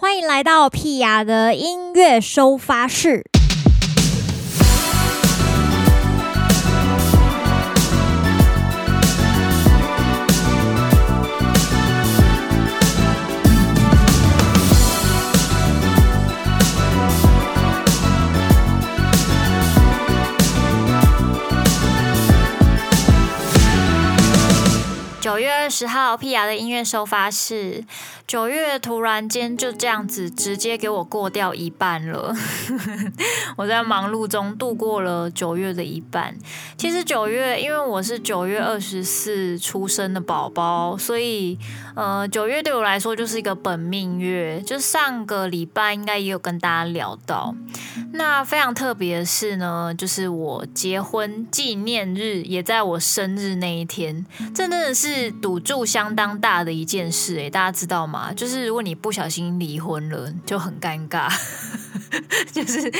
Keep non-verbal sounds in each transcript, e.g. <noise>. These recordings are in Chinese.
欢迎来到屁雅的音乐收发室。十号，屁雅的音乐收发室。九月突然间就这样子直接给我过掉一半了，<laughs> 我在忙碌中度过了九月的一半。其实九月，因为我是九月二十四出生的宝宝，所以呃，九月对我来说就是一个本命月。就上个礼拜应该也有跟大家聊到，那非常特别的是呢，就是我结婚纪念日也在我生日那一天，这真的是赌助相当大的一件事诶，大家知道吗？就是如果你不小心离婚了，就很尴尬。<laughs> 就是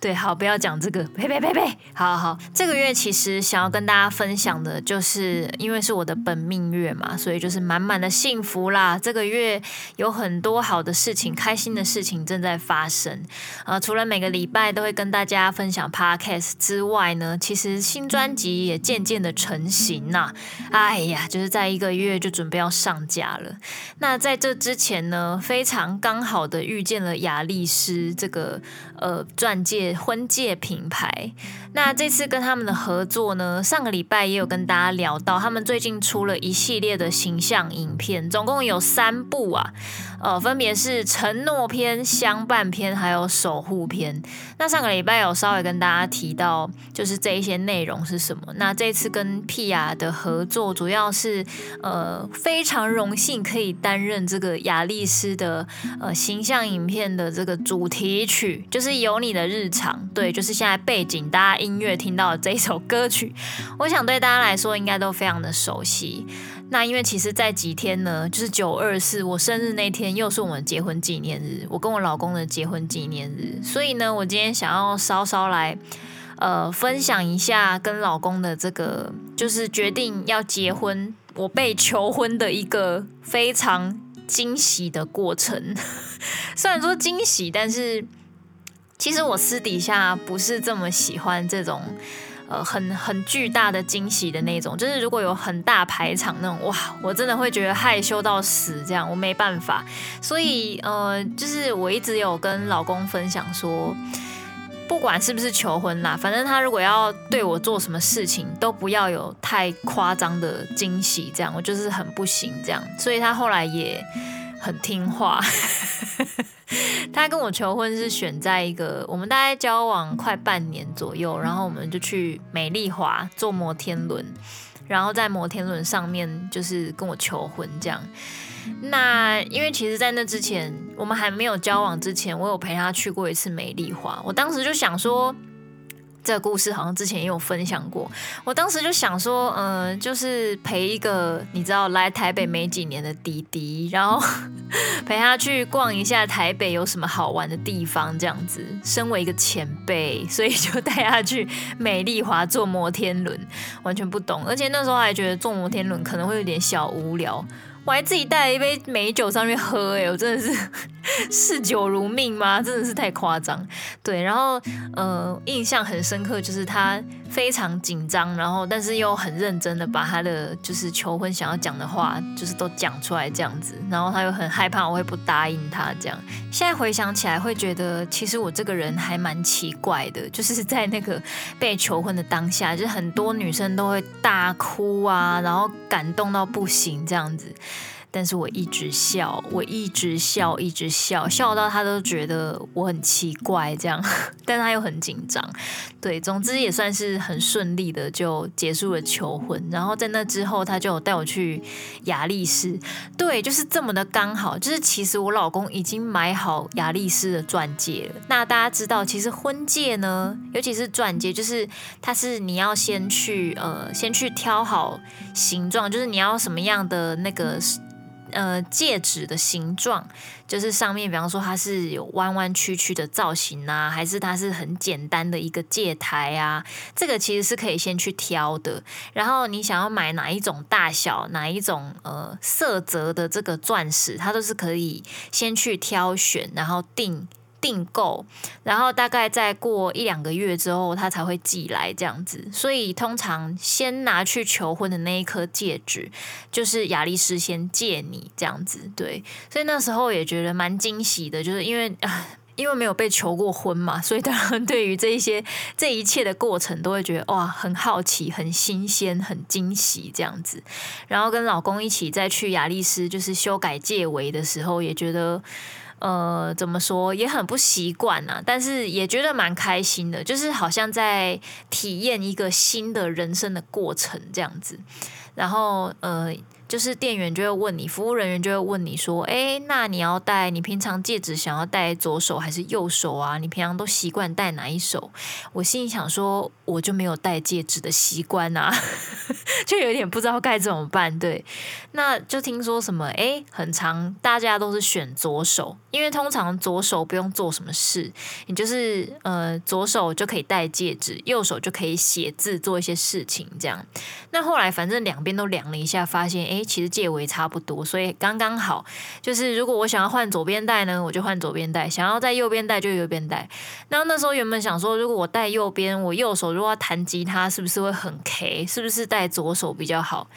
对，好，不要讲这个，呸呸呸呸，好好。这个月其实想要跟大家分享的，就是因为是我的本命月嘛，所以就是满满的幸福啦。这个月有很多好的事情、开心的事情正在发生。呃，除了每个礼拜都会跟大家分享 Podcast 之外呢，其实新专辑也渐渐的成型呐。哎呀，就是在一个月就准备要上架了。那在这之前呢，非常刚好的遇见了雅丽丝这个呃钻戒婚戒品牌。那这次跟他们的合作呢，上个礼拜也有跟大家聊到，他们最近出了一系列的形象影片，总共有三部啊，呃，分别是承诺篇、相伴篇，还有守护篇。那上个礼拜有稍微跟大家提到，就是这一些内容是什么。那这次跟屁雅的合作，主要是呃非常荣幸可以担任这个雅丽丝的呃形象影片的这个主题曲，就是是有你的日常，对，就是现在背景大家。音乐听到的这一首歌曲，我想对大家来说应该都非常的熟悉。那因为其实，在几天呢，就是九二四我生日那天，又是我们结婚纪念日，我跟我老公的结婚纪念日。所以呢，我今天想要稍稍来呃分享一下跟老公的这个，就是决定要结婚，我被求婚的一个非常惊喜的过程。<laughs> 虽然说惊喜，但是。其实我私底下不是这么喜欢这种，呃，很很巨大的惊喜的那种。就是如果有很大排场那种，哇，我真的会觉得害羞到死，这样我没办法。所以，呃，就是我一直有跟老公分享说，不管是不是求婚啦，反正他如果要对我做什么事情，都不要有太夸张的惊喜，这样我就是很不行这样。所以他后来也很听话。<laughs> 他跟我求婚是选在一个我们大概交往快半年左右，然后我们就去美丽华坐摩天轮，然后在摩天轮上面就是跟我求婚这样。那因为其实，在那之前我们还没有交往之前，我有陪他去过一次美丽华，我当时就想说。这个故事好像之前也有分享过，我当时就想说，嗯、就是陪一个你知道来台北没几年的弟弟，然后 <laughs> 陪他去逛一下台北有什么好玩的地方，这样子。身为一个前辈，所以就带他去美丽华坐摩天轮，完全不懂，而且那时候还觉得坐摩天轮可能会有点小无聊。我还自己带了一杯美酒上去喝，哎，我真的是 <laughs> 嗜酒如命吗？真的是太夸张。对，然后呃，印象很深刻，就是他非常紧张，然后但是又很认真的把他的就是求婚想要讲的话，就是都讲出来这样子。然后他又很害怕我会不答应他这样。现在回想起来，会觉得其实我这个人还蛮奇怪的，就是在那个被求婚的当下，就是很多女生都会大哭啊，然后感动到不行这样子。但是我一直笑，我一直笑，一直笑，笑到他都觉得我很奇怪这样，<laughs> 但他又很紧张。对，总之也算是很顺利的就结束了求婚。然后在那之后，他就带我去雅丽丝。对，就是这么的刚好。就是其实我老公已经买好雅丽丝的钻戒了。那大家知道，其实婚戒呢，尤其是钻戒，就是它是你要先去呃，先去挑好形状，就是你要什么样的那个。呃戒指的形状，就是上面比方说它是有弯弯曲曲的造型啊，还是它是很简单的一个戒台啊，这个其实是可以先去挑的。然后你想要买哪一种大小、哪一种呃色泽的这个钻石，它都是可以先去挑选，然后定。订购，然后大概再过一两个月之后，他才会寄来这样子。所以通常先拿去求婚的那一颗戒指，就是亚历斯先借你这样子。对，所以那时候也觉得蛮惊喜的，就是因为啊，<laughs> 因为没有被求过婚嘛，所以当然对于这一些这一切的过程，都会觉得哇，很好奇、很新鲜、很惊喜这样子。然后跟老公一起再去亚历斯就是修改戒围的时候，也觉得。呃，怎么说也很不习惯啊，但是也觉得蛮开心的，就是好像在体验一个新的人生的过程这样子，然后呃。就是店员就会问你，服务人员就会问你说：“哎，那你要戴？你平常戒指想要戴左手还是右手啊？你平常都习惯戴哪一手？”我心里想说，我就没有戴戒指的习惯啊，<laughs> 就有点不知道该怎么办。对，那就听说什么？哎，很常大家都是选左手，因为通常左手不用做什么事，你就是呃左手就可以戴戒指，右手就可以写字做一些事情这样。那后来反正两边都量了一下，发现哎。其实戒围差不多，所以刚刚好。就是如果我想要换左边戴呢，我就换左边戴；想要在右边戴，就右边戴。然后那时候原本想说，如果我戴右边，我右手如果要弹吉他，是不是会很 K？是不是戴左手比较好？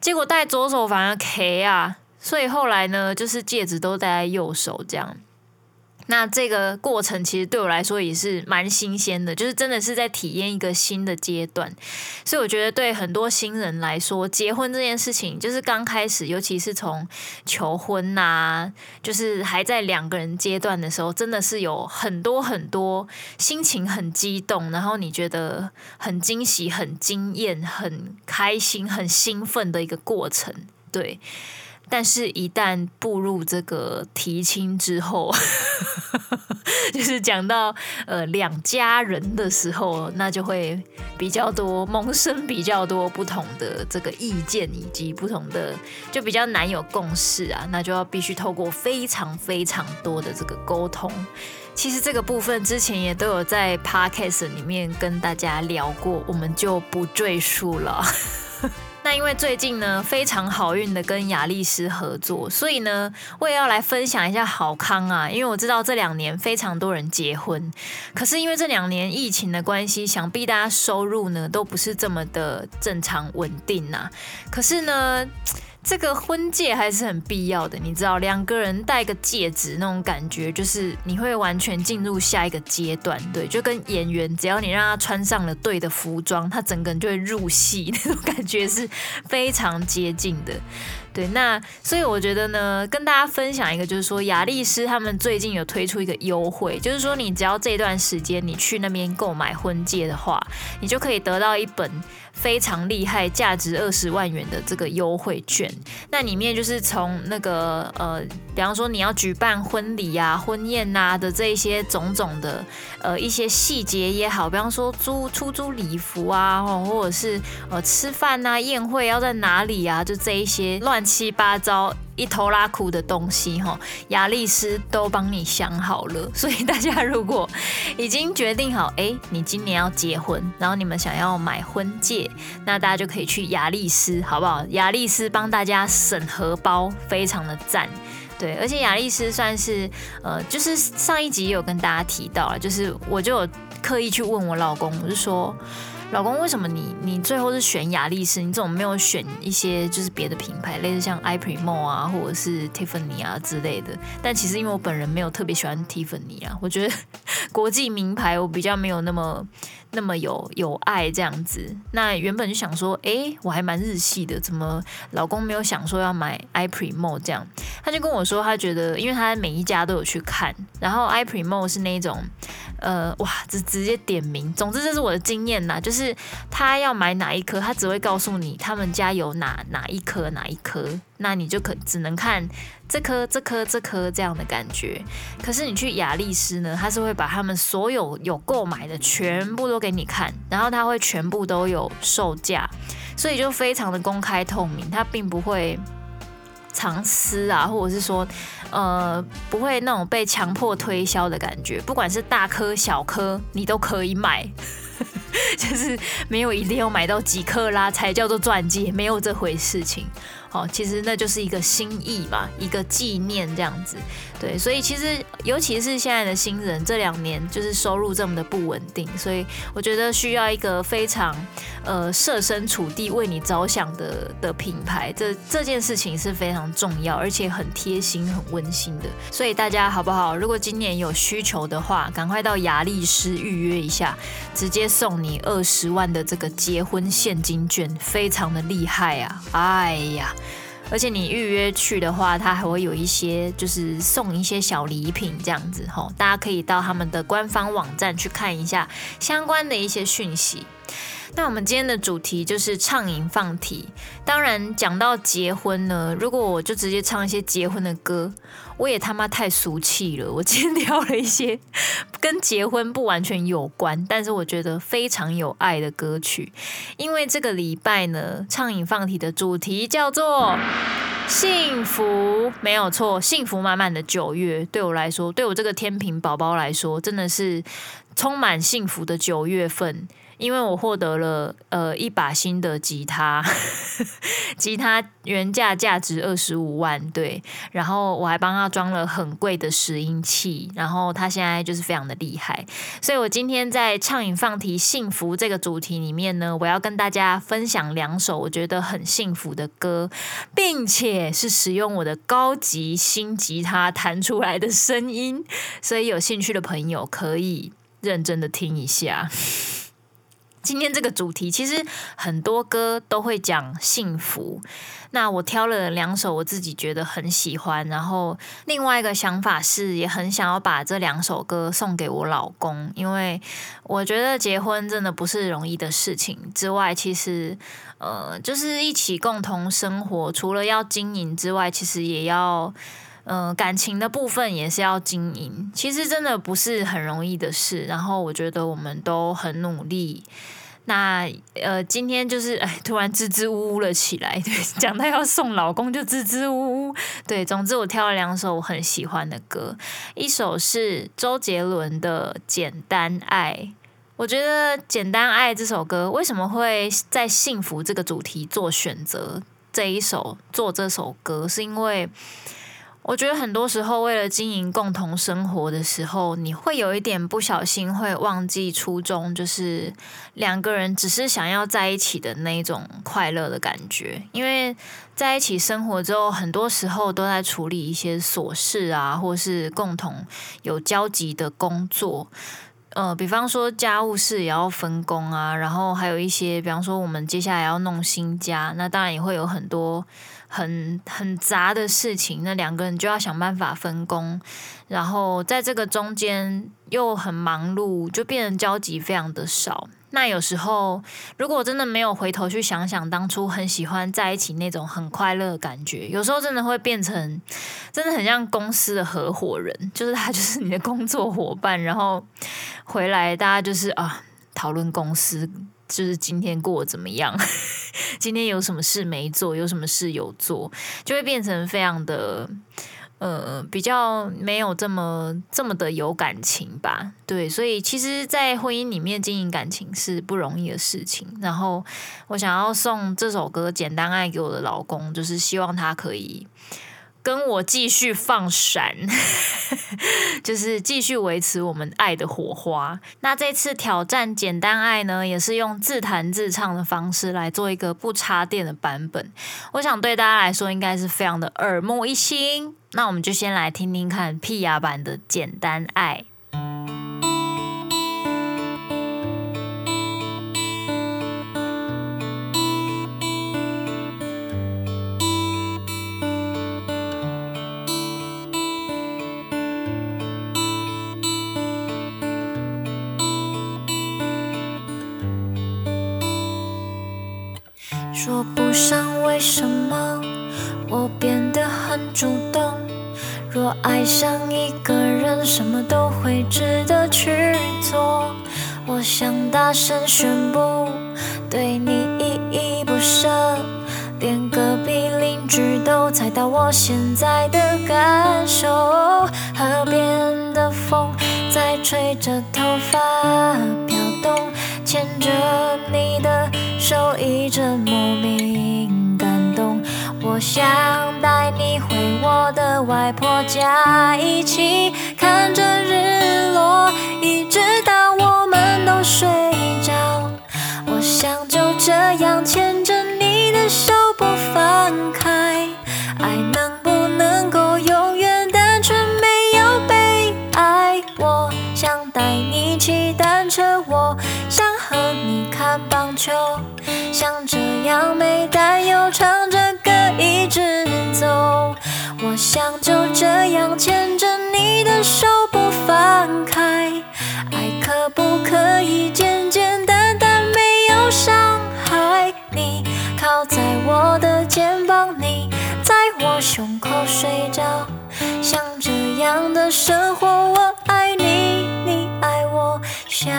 结果戴左手反而 K 啊！所以后来呢，就是戒指都戴在右手这样。那这个过程其实对我来说也是蛮新鲜的，就是真的是在体验一个新的阶段，所以我觉得对很多新人来说，结婚这件事情就是刚开始，尤其是从求婚呐，就是还在两个人阶段的时候，真的是有很多很多心情很激动，然后你觉得很惊喜、很惊艳、很开心、很兴奋的一个过程，对。但是，一旦步入这个提亲之后，<laughs> 就是讲到呃两家人的时候，那就会比较多萌生比较多不同的这个意见，以及不同的就比较难有共识啊，那就要必须透过非常非常多的这个沟通。其实这个部分之前也都有在 Podcast 里面跟大家聊过，我们就不赘述了。那因为最近呢，非常好运的跟雅丽丝合作，所以呢，我也要来分享一下好康啊！因为我知道这两年非常多人结婚，可是因为这两年疫情的关系，想必大家收入呢都不是这么的正常稳定呐。可是呢。这个婚戒还是很必要的，你知道，两个人戴个戒指那种感觉，就是你会完全进入下一个阶段，对，就跟演员，只要你让他穿上了对的服装，他整个人就会入戏，那种感觉是非常接近的。<laughs> 对，那所以我觉得呢，跟大家分享一个，就是说雅丽丝他们最近有推出一个优惠，就是说你只要这段时间你去那边购买婚戒的话，你就可以得到一本。非常厉害，价值二十万元的这个优惠券，那里面就是从那个呃，比方说你要举办婚礼啊、婚宴呐、啊、的这一些种种的呃一些细节也好，比方说租出租礼服啊，或者是呃吃饭啊、宴会要在哪里啊，就这一些乱七八糟。一头拉库的东西哈，亚丽丝都帮你想好了，<laughs> 所以大家如果已经决定好，哎，你今年要结婚，然后你们想要买婚戒，那大家就可以去亚丽丝，好不好？亚丽丝帮大家审核包，非常的赞，对，而且亚丽丝算是呃，就是上一集有跟大家提到了，就是我就有刻意去问我老公，我就说。老公，为什么你你最后是选雅丽丝？你怎么没有选一些就是别的品牌，类似像 I Primo 啊，或者是 Tiffany 啊之类的？但其实因为我本人没有特别喜欢 Tiffany 啊，我觉得 <laughs> 国际名牌我比较没有那么。那么有有爱这样子，那原本就想说，哎，我还蛮日系的，怎么老公没有想说要买 I Primo 这样？他就跟我说，他觉得，因为他每一家都有去看，然后 I Primo 是那种，呃，哇，直直接点名。总之这是我的经验呐，就是他要买哪一颗，他只会告诉你他们家有哪哪一颗哪一颗。那你就可只能看这颗、这颗、这颗这样的感觉。可是你去雅丽丝呢，他是会把他们所有有购买的全部都给你看，然后他会全部都有售价，所以就非常的公开透明，他并不会。藏私啊，或者是说，呃，不会那种被强迫推销的感觉。不管是大颗小颗，你都可以买，<laughs> 就是没有一定要买到几克拉才叫做钻戒，没有这回事情。哦，其实那就是一个心意嘛，一个纪念这样子。对，所以其实尤其是现在的新人，这两年就是收入这么的不稳定，所以我觉得需要一个非常呃设身处地为你着想的的品牌。这这件事情是非常重要，而且很贴心、很温馨的。所以大家好不好？如果今年有需求的话，赶快到雅丽诗预约一下，直接送你二十万的这个结婚现金券，非常的厉害啊！哎呀。而且你预约去的话，他还会有一些就是送一些小礼品这样子吼，大家可以到他们的官方网站去看一下相关的一些讯息。那我们今天的主题就是畅饮放题。当然讲到结婚呢，如果我就直接唱一些结婚的歌，我也他妈太俗气了。我今天挑了一些 <laughs> 跟结婚不完全有关，但是我觉得非常有爱的歌曲。因为这个礼拜呢，畅饮放题的主题叫做幸福，没有错，幸福满满的九月。对我来说，对我这个天平宝宝来说，真的是充满幸福的九月份。因为我获得了呃一把新的吉他，吉他原价价值二十五万，对，然后我还帮他装了很贵的拾音器，然后他现在就是非常的厉害，所以我今天在畅饮放题幸福这个主题里面呢，我要跟大家分享两首我觉得很幸福的歌，并且是使用我的高级新吉他弹出来的声音，所以有兴趣的朋友可以认真的听一下。今天这个主题其实很多歌都会讲幸福，那我挑了两首我自己觉得很喜欢，然后另外一个想法是也很想要把这两首歌送给我老公，因为我觉得结婚真的不是容易的事情。之外，其实呃，就是一起共同生活，除了要经营之外，其实也要。嗯、感情的部分也是要经营，其实真的不是很容易的事。然后我觉得我们都很努力。那呃，今天就是哎，突然支支吾吾了起来。对，<laughs> 讲到要送老公就支支吾吾。对，总之我挑了两首我很喜欢的歌，一首是周杰伦的《简单爱》。我觉得《简单爱》这首歌为什么会在幸福这个主题做选择？这一首做这首歌是因为。我觉得很多时候，为了经营共同生活的时候，你会有一点不小心会忘记初衷，就是两个人只是想要在一起的那种快乐的感觉。因为在一起生活之后，很多时候都在处理一些琐事啊，或是共同有交集的工作。呃，比方说家务事也要分工啊，然后还有一些，比方说我们接下来要弄新家，那当然也会有很多。很很杂的事情，那两个人就要想办法分工，然后在这个中间又很忙碌，就变成交集非常的少。那有时候，如果真的没有回头去想想当初很喜欢在一起那种很快乐的感觉，有时候真的会变成真的很像公司的合伙人，就是他就是你的工作伙伴，然后回来大家就是啊讨论公司。就是今天过得怎么样？<laughs> 今天有什么事没做？有什么事有做？就会变成非常的呃，比较没有这么这么的有感情吧。对，所以其实，在婚姻里面经营感情是不容易的事情。然后我想要送这首歌《简单爱》给我的老公，就是希望他可以。跟我继续放闪，<laughs> 就是继续维持我们爱的火花。那这次挑战简单爱呢，也是用自弹自唱的方式来做一个不插电的版本。我想对大家来说应该是非常的耳目一新。那我们就先来听听看屁雅版的简单爱。说不上为什么我变得很主动。若爱上一个人，什么都会值得去做。我想大声宣布，对你依依不舍，连隔壁邻居都猜到我现在的感受。河边的风在吹着头发飘动，牵着你的手，一阵莫名感动。我想带你回我的外婆家，一起看着日落，一直到我们都睡着。我想就这样牵着你的手不放开，爱能不能够永远单纯，没有悲哀？我想带你骑单车，我想和你看棒球，样没担忧，唱着歌一直走。我想就这样牵着你的手不放开，爱可不可以简简单单，没有伤害？你靠在我的肩膀，你在我胸口睡着，像这样的生活，我爱你，你爱我，想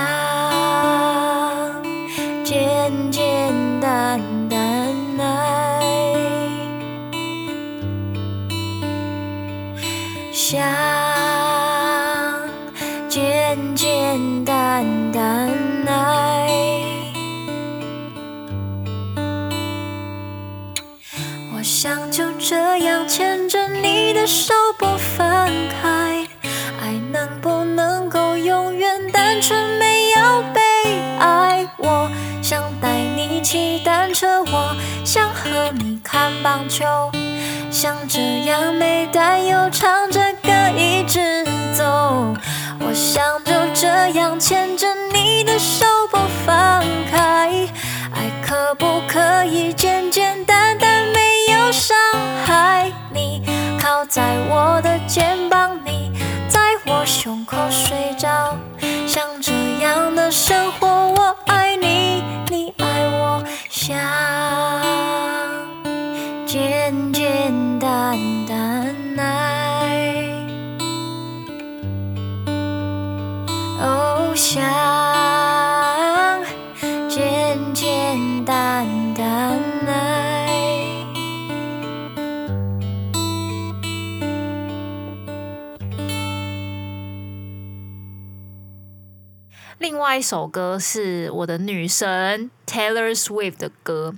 这样牵着你的手不放开，爱能不能够永远单纯，没有悲哀？我想带你骑单车，我想和你看棒球，像这样没担忧，唱着歌一直走。我想就这样牵着你的手不放开，爱可不可以简简单单，在我的肩膀，你在我胸口睡着，像这样的生活，我爱你，你爱我，像简简单单爱。像外一首歌是我的女神 Taylor Swift 的歌。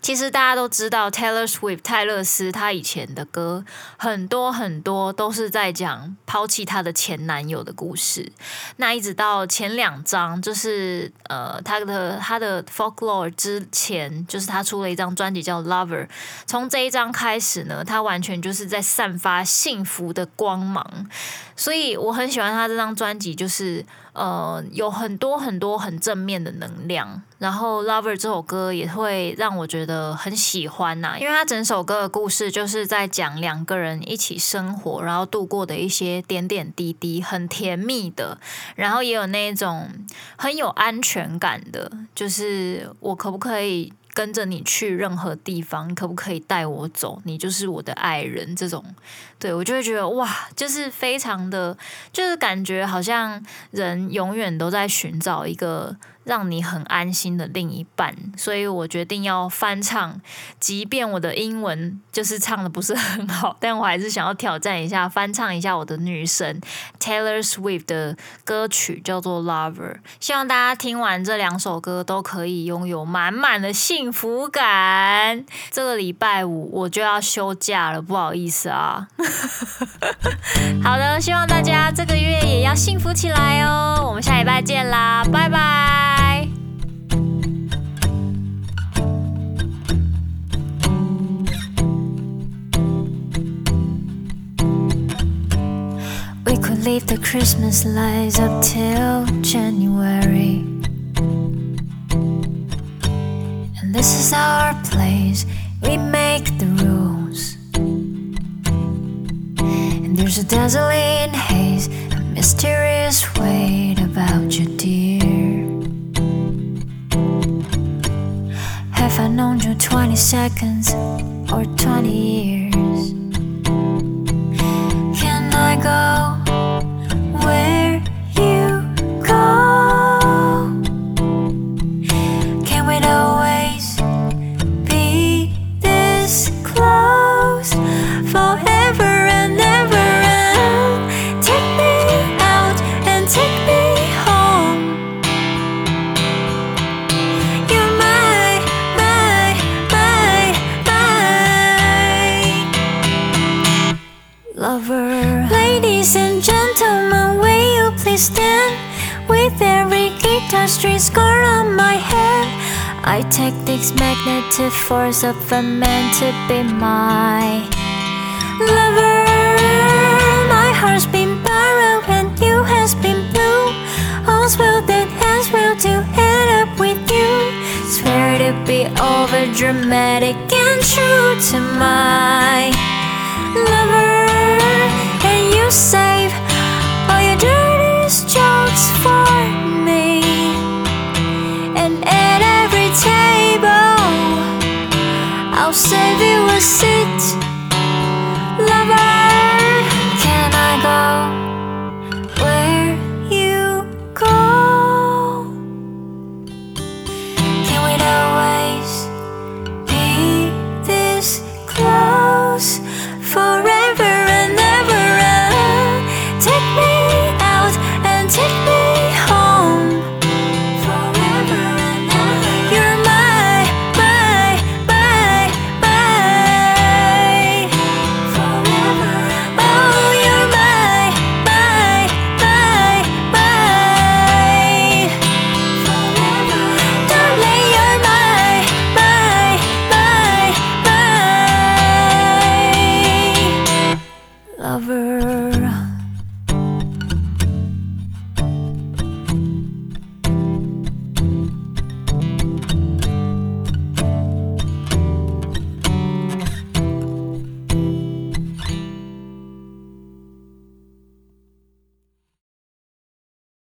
其实大家都知道，Taylor Swift 泰勒斯她以前的歌很多很多都是在讲抛弃她的前男友的故事。那一直到前两张，就是呃她的她的 Folklore 之前，就是她出了一张专辑叫 Lover。从这一张开始呢，她完全就是在散发幸福的光芒。所以我很喜欢她这张专辑，就是。呃，有很多很多很正面的能量，然后《Lover》这首歌也会让我觉得很喜欢呐，因为它整首歌的故事就是在讲两个人一起生活，然后度过的一些点点滴滴，很甜蜜的，然后也有那种很有安全感的，就是我可不可以跟着你去任何地方？可不可以带我走？你就是我的爱人，这种。对，我就会觉得哇，就是非常的，就是感觉好像人永远都在寻找一个让你很安心的另一半，所以我决定要翻唱，即便我的英文就是唱的不是很好，但我还是想要挑战一下，翻唱一下我的女神 Taylor Swift 的歌曲，叫做《Lover》。希望大家听完这两首歌都可以拥有满满的幸福感。这个礼拜五我就要休假了，不好意思啊。<laughs> 好的，希望大家这个月也要幸福起来哦。我们下礼拜见啦，拜拜。We could leave the Christmas lights up till January. And this is our place. We make the rules. And there's a dazzling seconds or 20 years? I take this magnetic force of a man to be my lover. My heart's been borrowed and you has been blue. All's well that ends well to end up with you. Swear to be over dramatic and true to my